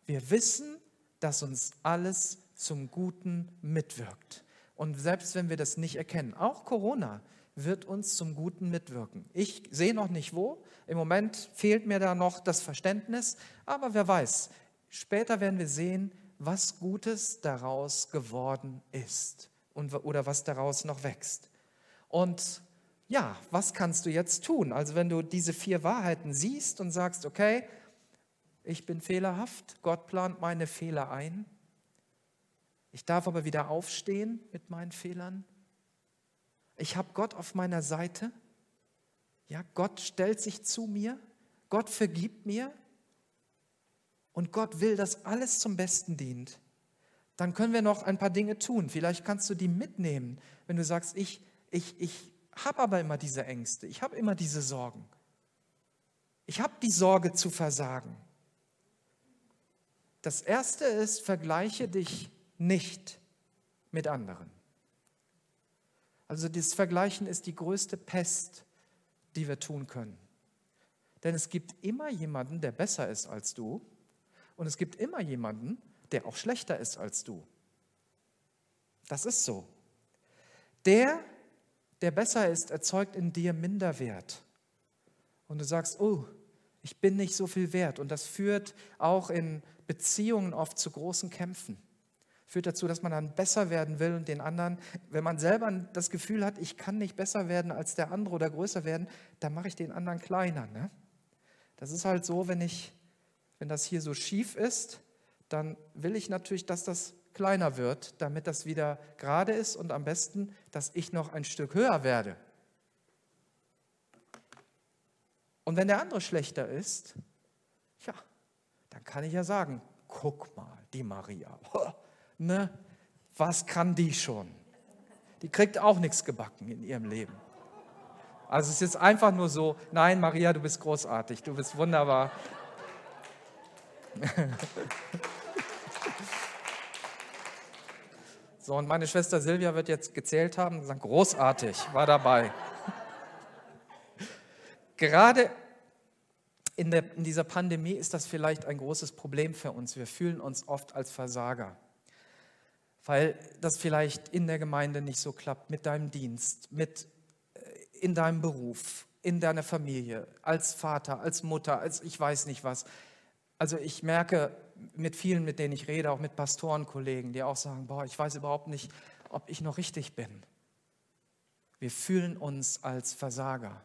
Wir wissen, dass uns alles zum Guten mitwirkt. Und selbst wenn wir das nicht erkennen, auch Corona, wird uns zum Guten mitwirken. Ich sehe noch nicht wo. Im Moment fehlt mir da noch das Verständnis, aber wer weiß, später werden wir sehen, was Gutes daraus geworden ist und, oder was daraus noch wächst. Und ja, was kannst du jetzt tun? Also wenn du diese vier Wahrheiten siehst und sagst, okay, ich bin fehlerhaft, Gott plant meine Fehler ein, ich darf aber wieder aufstehen mit meinen Fehlern, ich habe Gott auf meiner Seite, ja, Gott stellt sich zu mir, Gott vergibt mir und Gott will, dass alles zum Besten dient, dann können wir noch ein paar Dinge tun. Vielleicht kannst du die mitnehmen, wenn du sagst, ich, ich, ich habe aber immer diese Ängste, ich habe immer diese Sorgen. Ich habe die Sorge zu versagen. Das Erste ist, vergleiche dich nicht mit anderen. Also das Vergleichen ist die größte Pest, die wir tun können. Denn es gibt immer jemanden, der besser ist als du und es gibt immer jemanden, der auch schlechter ist als du. Das ist so. Der, der besser ist, erzeugt in dir Minderwert. Und du sagst, oh, ich bin nicht so viel wert. Und das führt auch in Beziehungen oft zu großen Kämpfen. Führt dazu, dass man dann besser werden will und den anderen, wenn man selber das Gefühl hat, ich kann nicht besser werden als der andere oder größer werden, dann mache ich den anderen kleiner. Ne? Das ist halt so, wenn ich, wenn das hier so schief ist, dann will ich natürlich, dass das kleiner wird, damit das wieder gerade ist und am besten, dass ich noch ein Stück höher werde. Und wenn der andere schlechter ist, ja, dann kann ich ja sagen, guck mal, die Maria, (laughs) ne, was kann die schon? Die kriegt auch nichts gebacken in ihrem Leben. Also es ist jetzt einfach nur so, nein, Maria, du bist großartig, du bist wunderbar. (laughs) So, und meine Schwester Silvia wird jetzt gezählt haben und gesagt, großartig, war dabei. Gerade in, der, in dieser Pandemie ist das vielleicht ein großes Problem für uns. Wir fühlen uns oft als Versager, weil das vielleicht in der Gemeinde nicht so klappt, mit deinem Dienst, mit, äh, in deinem Beruf, in deiner Familie, als Vater, als Mutter, als ich weiß nicht was. Also ich merke mit vielen, mit denen ich rede, auch mit Pastorenkollegen, die auch sagen, boah, ich weiß überhaupt nicht, ob ich noch richtig bin. Wir fühlen uns als Versager.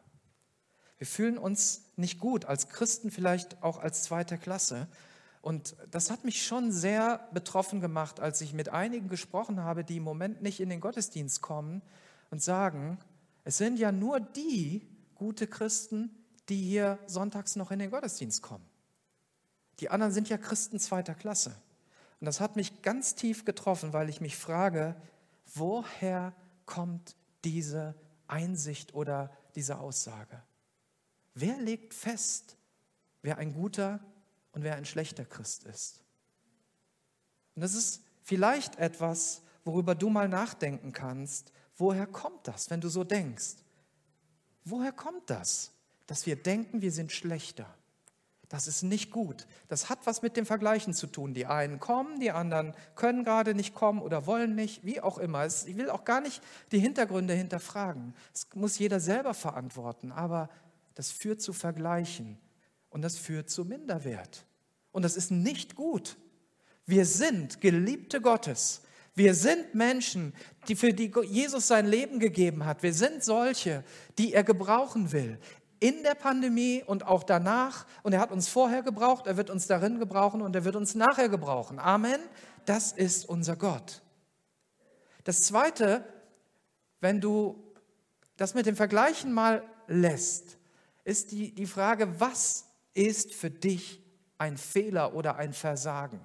Wir fühlen uns nicht gut, als Christen vielleicht auch als zweite Klasse. Und das hat mich schon sehr betroffen gemacht, als ich mit einigen gesprochen habe, die im Moment nicht in den Gottesdienst kommen und sagen, es sind ja nur die gute Christen, die hier sonntags noch in den Gottesdienst kommen. Die anderen sind ja Christen zweiter Klasse. Und das hat mich ganz tief getroffen, weil ich mich frage, woher kommt diese Einsicht oder diese Aussage? Wer legt fest, wer ein guter und wer ein schlechter Christ ist? Und das ist vielleicht etwas, worüber du mal nachdenken kannst. Woher kommt das, wenn du so denkst? Woher kommt das, dass wir denken, wir sind schlechter? Das ist nicht gut. Das hat was mit dem Vergleichen zu tun. Die einen kommen, die anderen können gerade nicht kommen oder wollen nicht, wie auch immer. Ich will auch gar nicht die Hintergründe hinterfragen. Das muss jeder selber verantworten. Aber das führt zu Vergleichen und das führt zu Minderwert. Und das ist nicht gut. Wir sind Geliebte Gottes. Wir sind Menschen, die für die Jesus sein Leben gegeben hat. Wir sind solche, die er gebrauchen will in der Pandemie und auch danach. Und er hat uns vorher gebraucht, er wird uns darin gebrauchen und er wird uns nachher gebrauchen. Amen. Das ist unser Gott. Das Zweite, wenn du das mit dem Vergleichen mal lässt, ist die, die Frage, was ist für dich ein Fehler oder ein Versagen?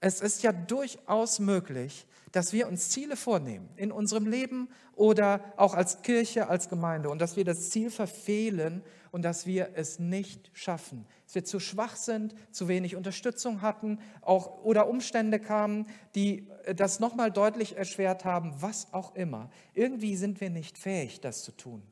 Es ist ja durchaus möglich, dass wir uns Ziele vornehmen in unserem Leben oder auch als Kirche, als Gemeinde und dass wir das Ziel verfehlen und dass wir es nicht schaffen. Dass wir zu schwach sind, zu wenig Unterstützung hatten auch, oder Umstände kamen, die das nochmal deutlich erschwert haben, was auch immer. Irgendwie sind wir nicht fähig, das zu tun.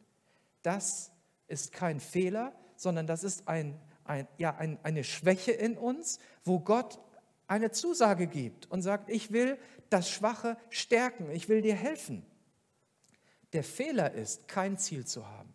Das ist kein Fehler, sondern das ist ein, ein, ja, ein, eine Schwäche in uns, wo Gott eine Zusage gibt und sagt, ich will das Schwache stärken, ich will dir helfen. Der Fehler ist, kein Ziel zu haben.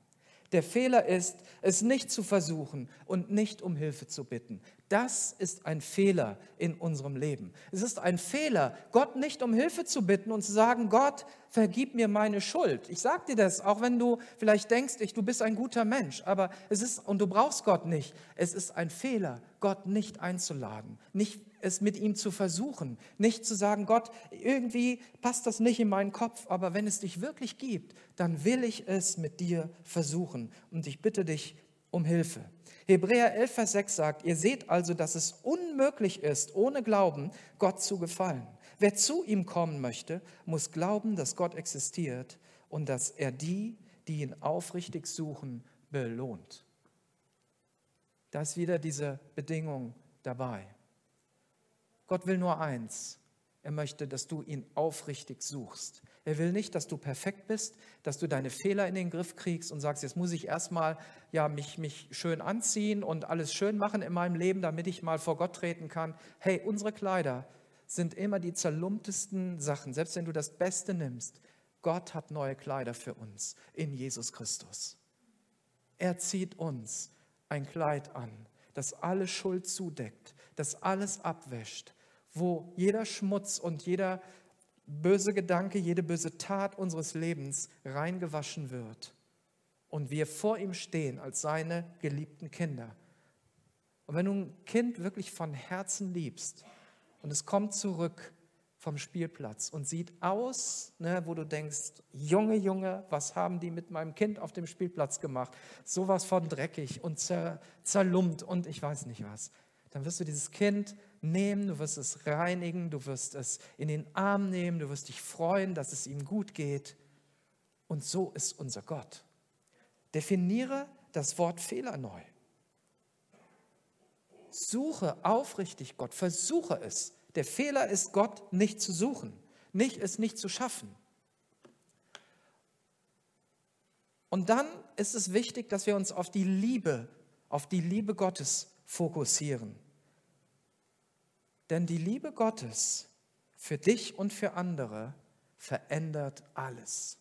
Der Fehler ist, es nicht zu versuchen und nicht um Hilfe zu bitten. Das ist ein Fehler in unserem Leben. Es ist ein Fehler, Gott nicht um Hilfe zu bitten und zu sagen, Gott, vergib mir meine Schuld. Ich sage dir das, auch wenn du vielleicht denkst, ich, du bist ein guter Mensch, aber es ist, und du brauchst Gott nicht. Es ist ein Fehler, Gott nicht einzuladen, nicht es mit ihm zu versuchen, nicht zu sagen, Gott, irgendwie passt das nicht in meinen Kopf, aber wenn es dich wirklich gibt, dann will ich es mit dir versuchen und ich bitte dich um Hilfe. Hebräer 11, Vers 6 sagt, ihr seht also, dass es unmöglich ist, ohne Glauben Gott zu gefallen. Wer zu ihm kommen möchte, muss glauben, dass Gott existiert und dass er die, die ihn aufrichtig suchen, belohnt. Da ist wieder diese Bedingung dabei. Gott will nur eins. Er möchte, dass du ihn aufrichtig suchst. Er will nicht, dass du perfekt bist, dass du deine Fehler in den Griff kriegst und sagst, jetzt muss ich erstmal ja, mich, mich schön anziehen und alles schön machen in meinem Leben, damit ich mal vor Gott treten kann. Hey, unsere Kleider sind immer die zerlumptesten Sachen, selbst wenn du das Beste nimmst. Gott hat neue Kleider für uns in Jesus Christus. Er zieht uns ein Kleid an, das alle Schuld zudeckt, das alles abwäscht, wo jeder Schmutz und jeder böse Gedanke, jede böse Tat unseres Lebens reingewaschen wird und wir vor ihm stehen als seine geliebten Kinder. Und wenn du ein Kind wirklich von Herzen liebst und es kommt zurück vom Spielplatz und sieht aus, ne, wo du denkst, Junge, Junge, was haben die mit meinem Kind auf dem Spielplatz gemacht? Sowas von dreckig und zer, zerlumpt und ich weiß nicht was. Dann wirst du dieses Kind nehmen, du wirst es reinigen, du wirst es in den Arm nehmen, du wirst dich freuen, dass es ihm gut geht. Und so ist unser Gott. Definiere das Wort Fehler neu. Suche aufrichtig Gott, versuche es. Der Fehler ist Gott nicht zu suchen, nicht es nicht zu schaffen. Und dann ist es wichtig, dass wir uns auf die Liebe, auf die Liebe Gottes fokussieren. Denn die Liebe Gottes für dich und für andere verändert alles.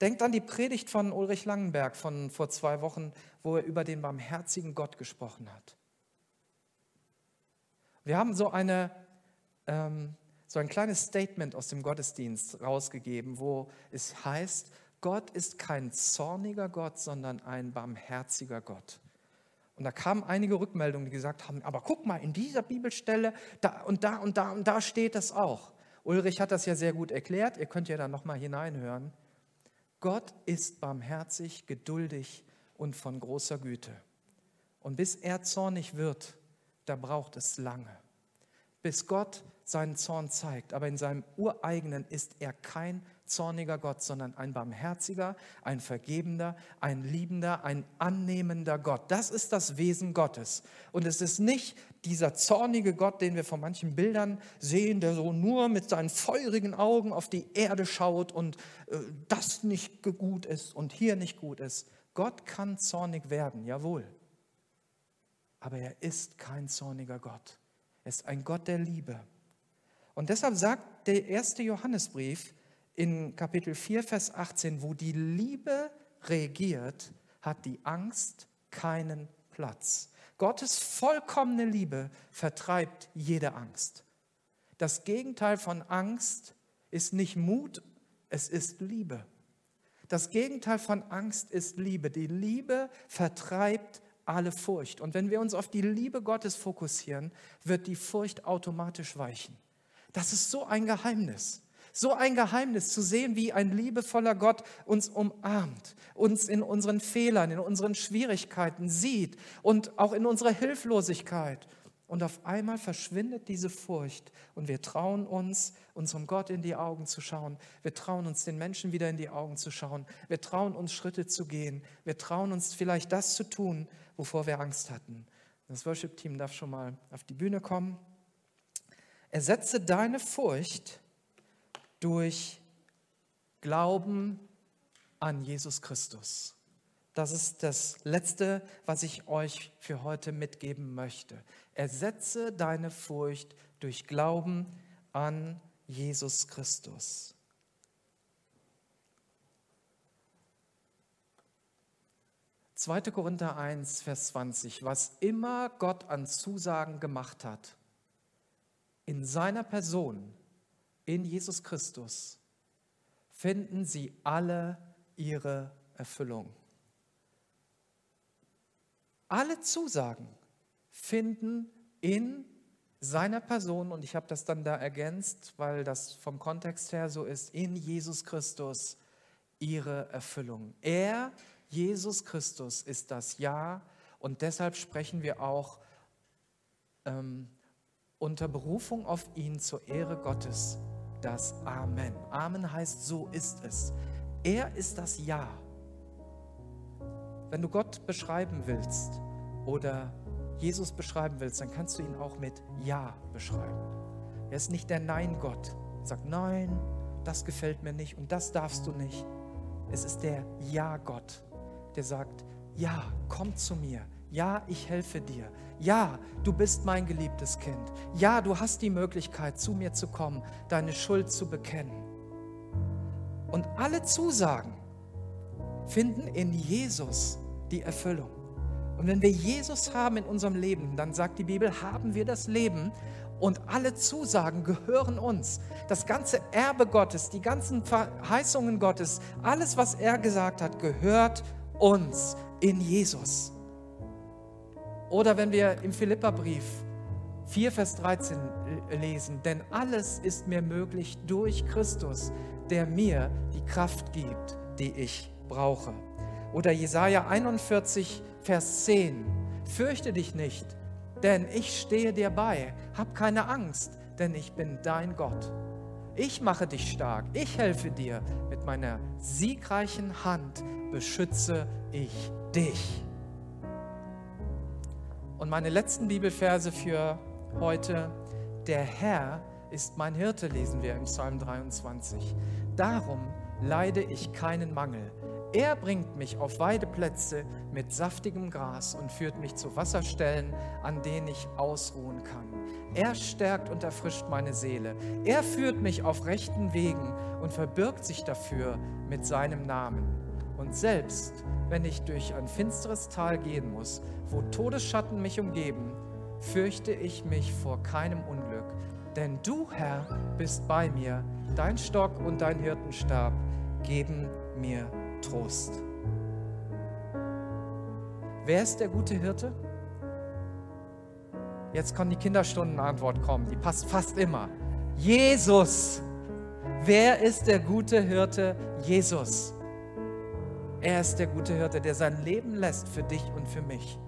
Denkt an die Predigt von Ulrich Langenberg von vor zwei Wochen, wo er über den barmherzigen Gott gesprochen hat. Wir haben so, eine, ähm, so ein kleines Statement aus dem Gottesdienst rausgegeben, wo es heißt, Gott ist kein zorniger Gott, sondern ein barmherziger Gott. Und da kamen einige Rückmeldungen, die gesagt haben, aber guck mal, in dieser Bibelstelle, da und da und da und da steht das auch. Ulrich hat das ja sehr gut erklärt, ihr könnt ja da nochmal hineinhören. Gott ist barmherzig, geduldig und von großer Güte. Und bis er zornig wird, da braucht es lange. Bis Gott seinen Zorn zeigt, aber in seinem ureigenen ist er kein zorniger Gott, sondern ein barmherziger, ein vergebender, ein liebender, ein annehmender Gott. Das ist das Wesen Gottes. Und es ist nicht dieser zornige Gott, den wir von manchen Bildern sehen, der so nur mit seinen feurigen Augen auf die Erde schaut und äh, das nicht gut ist und hier nicht gut ist. Gott kann zornig werden, jawohl. Aber er ist kein zorniger Gott. Er ist ein Gott der Liebe. Und deshalb sagt der erste Johannesbrief, in Kapitel 4, Vers 18, wo die Liebe regiert, hat die Angst keinen Platz. Gottes vollkommene Liebe vertreibt jede Angst. Das Gegenteil von Angst ist nicht Mut, es ist Liebe. Das Gegenteil von Angst ist Liebe. Die Liebe vertreibt alle Furcht. Und wenn wir uns auf die Liebe Gottes fokussieren, wird die Furcht automatisch weichen. Das ist so ein Geheimnis. So ein Geheimnis zu sehen, wie ein liebevoller Gott uns umarmt, uns in unseren Fehlern, in unseren Schwierigkeiten sieht und auch in unserer Hilflosigkeit. Und auf einmal verschwindet diese Furcht und wir trauen uns, unserem Gott in die Augen zu schauen. Wir trauen uns, den Menschen wieder in die Augen zu schauen. Wir trauen uns, Schritte zu gehen. Wir trauen uns vielleicht das zu tun, wovor wir Angst hatten. Das Worship-Team darf schon mal auf die Bühne kommen. Ersetze deine Furcht durch Glauben an Jesus Christus. Das ist das Letzte, was ich euch für heute mitgeben möchte. Ersetze deine Furcht durch Glauben an Jesus Christus. 2. Korinther 1, Vers 20, was immer Gott an Zusagen gemacht hat, in seiner Person, in Jesus Christus, finden sie alle ihre Erfüllung. Alle Zusagen finden in seiner Person, und ich habe das dann da ergänzt, weil das vom Kontext her so ist, in Jesus Christus ihre Erfüllung. Er, Jesus Christus, ist das Ja und deshalb sprechen wir auch ähm, unter Berufung auf ihn zur Ehre Gottes das Amen. Amen heißt, so ist es. Er ist das Ja. Wenn du Gott beschreiben willst oder Jesus beschreiben willst, dann kannst du ihn auch mit Ja beschreiben. Er ist nicht der Nein-Gott. Sagt, nein, das gefällt mir nicht und das darfst du nicht. Es ist der Ja-Gott, der sagt, ja, komm zu mir. Ja, ich helfe dir. Ja, du bist mein geliebtes Kind. Ja, du hast die Möglichkeit, zu mir zu kommen, deine Schuld zu bekennen. Und alle Zusagen finden in Jesus die Erfüllung. Und wenn wir Jesus haben in unserem Leben, dann sagt die Bibel, haben wir das Leben und alle Zusagen gehören uns. Das ganze Erbe Gottes, die ganzen Verheißungen Gottes, alles, was er gesagt hat, gehört uns in Jesus. Oder wenn wir im Philipperbrief 4, Vers 13 lesen, denn alles ist mir möglich durch Christus, der mir die Kraft gibt, die ich brauche. Oder Jesaja 41, Vers 10. Fürchte dich nicht, denn ich stehe dir bei. Hab keine Angst, denn ich bin dein Gott. Ich mache dich stark, ich helfe dir. Mit meiner siegreichen Hand beschütze ich dich. Und meine letzten Bibelverse für heute. Der Herr ist mein Hirte, lesen wir im Psalm 23. Darum leide ich keinen Mangel. Er bringt mich auf Weideplätze mit saftigem Gras und führt mich zu Wasserstellen, an denen ich ausruhen kann. Er stärkt und erfrischt meine Seele. Er führt mich auf rechten Wegen und verbirgt sich dafür mit seinem Namen. Und selbst wenn ich durch ein finsteres Tal gehen muss, wo Todesschatten mich umgeben, fürchte ich mich vor keinem Unglück. Denn du, Herr, bist bei mir, dein Stock und dein Hirtenstab geben mir Trost. Wer ist der gute Hirte? Jetzt kann die Kinderstundenantwort kommen, die passt fast immer. Jesus. Wer ist der gute Hirte? Jesus. Er ist der gute Hirte, der sein Leben lässt für dich und für mich.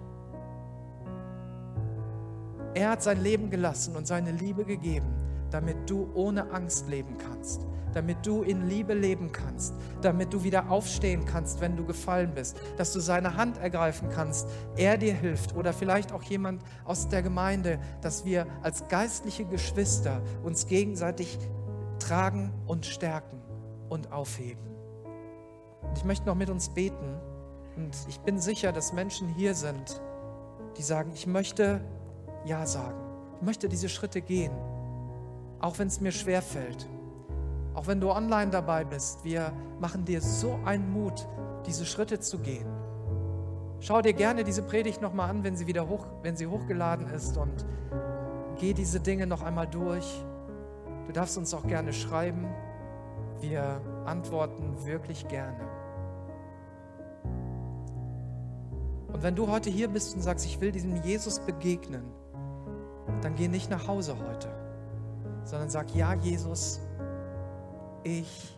Er hat sein Leben gelassen und seine Liebe gegeben, damit du ohne Angst leben kannst, damit du in Liebe leben kannst, damit du wieder aufstehen kannst, wenn du gefallen bist, dass du seine Hand ergreifen kannst, er dir hilft oder vielleicht auch jemand aus der Gemeinde, dass wir als geistliche Geschwister uns gegenseitig tragen und stärken und aufheben. Und ich möchte noch mit uns beten und ich bin sicher, dass Menschen hier sind, die sagen, ich möchte Ja sagen, ich möchte diese Schritte gehen, auch wenn es mir schwer fällt. Auch wenn du online dabei bist, wir machen dir so einen Mut, diese Schritte zu gehen. Schau dir gerne diese Predigt nochmal an, wenn sie wieder hoch, wenn sie hochgeladen ist und geh diese Dinge noch einmal durch. Du darfst uns auch gerne schreiben. Wir antworten wirklich gerne. Und wenn du heute hier bist und sagst, ich will diesem Jesus begegnen, dann geh nicht nach Hause heute, sondern sag, ja Jesus, ich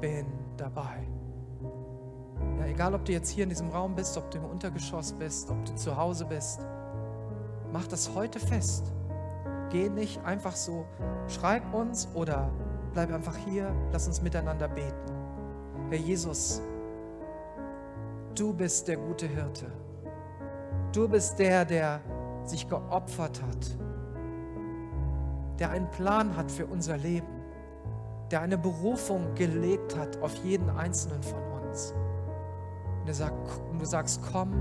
bin dabei. Ja, egal, ob du jetzt hier in diesem Raum bist, ob du im Untergeschoss bist, ob du zu Hause bist, mach das heute fest. Geh nicht einfach so, schreib uns oder bleib einfach hier, lass uns miteinander beten. Herr Jesus, du bist der gute Hirte. Du bist der, der sich geopfert hat, der einen Plan hat für unser Leben der eine Berufung gelegt hat auf jeden einzelnen von uns. Und, sagt, und du sagst, komm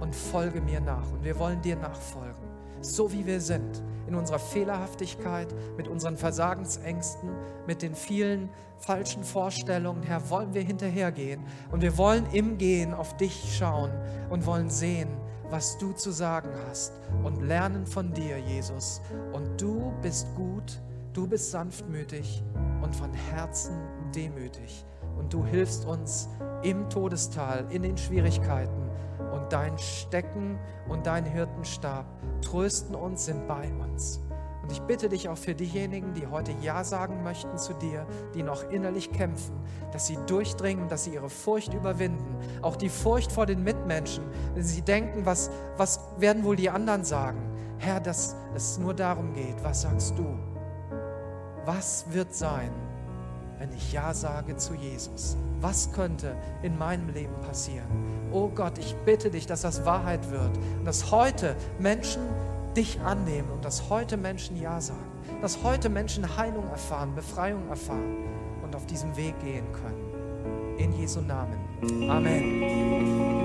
und folge mir nach. Und wir wollen dir nachfolgen. so wie wir sind, in unserer Fehlerhaftigkeit, mit unseren Versagensängsten, mit den vielen falschen Vorstellungen, Herr, wollen wir hinterhergehen und wir wollen im Gehen auf dich schauen und wollen sehen, was du zu sagen hast und lernen von dir, Jesus. Und du bist gut, du bist sanftmütig und von Herzen demütig. Und du hilfst uns im Todestal, in den Schwierigkeiten. Und dein Stecken und dein Hirtenstab trösten uns, sind bei uns. Und ich bitte dich auch für diejenigen, die heute Ja sagen möchten zu dir, die noch innerlich kämpfen, dass sie durchdringen, dass sie ihre Furcht überwinden. Auch die Furcht vor den Mitmenschen, wenn sie denken, was, was werden wohl die anderen sagen? Herr, dass es nur darum geht, was sagst du? Was wird sein, wenn ich Ja sage zu Jesus? Was könnte in meinem Leben passieren? Oh Gott, ich bitte dich, dass das Wahrheit wird dass heute Menschen dich annehmen und dass heute Menschen Ja sagen, dass heute Menschen Heilung erfahren, Befreiung erfahren und auf diesem Weg gehen können. In Jesu Namen. Amen.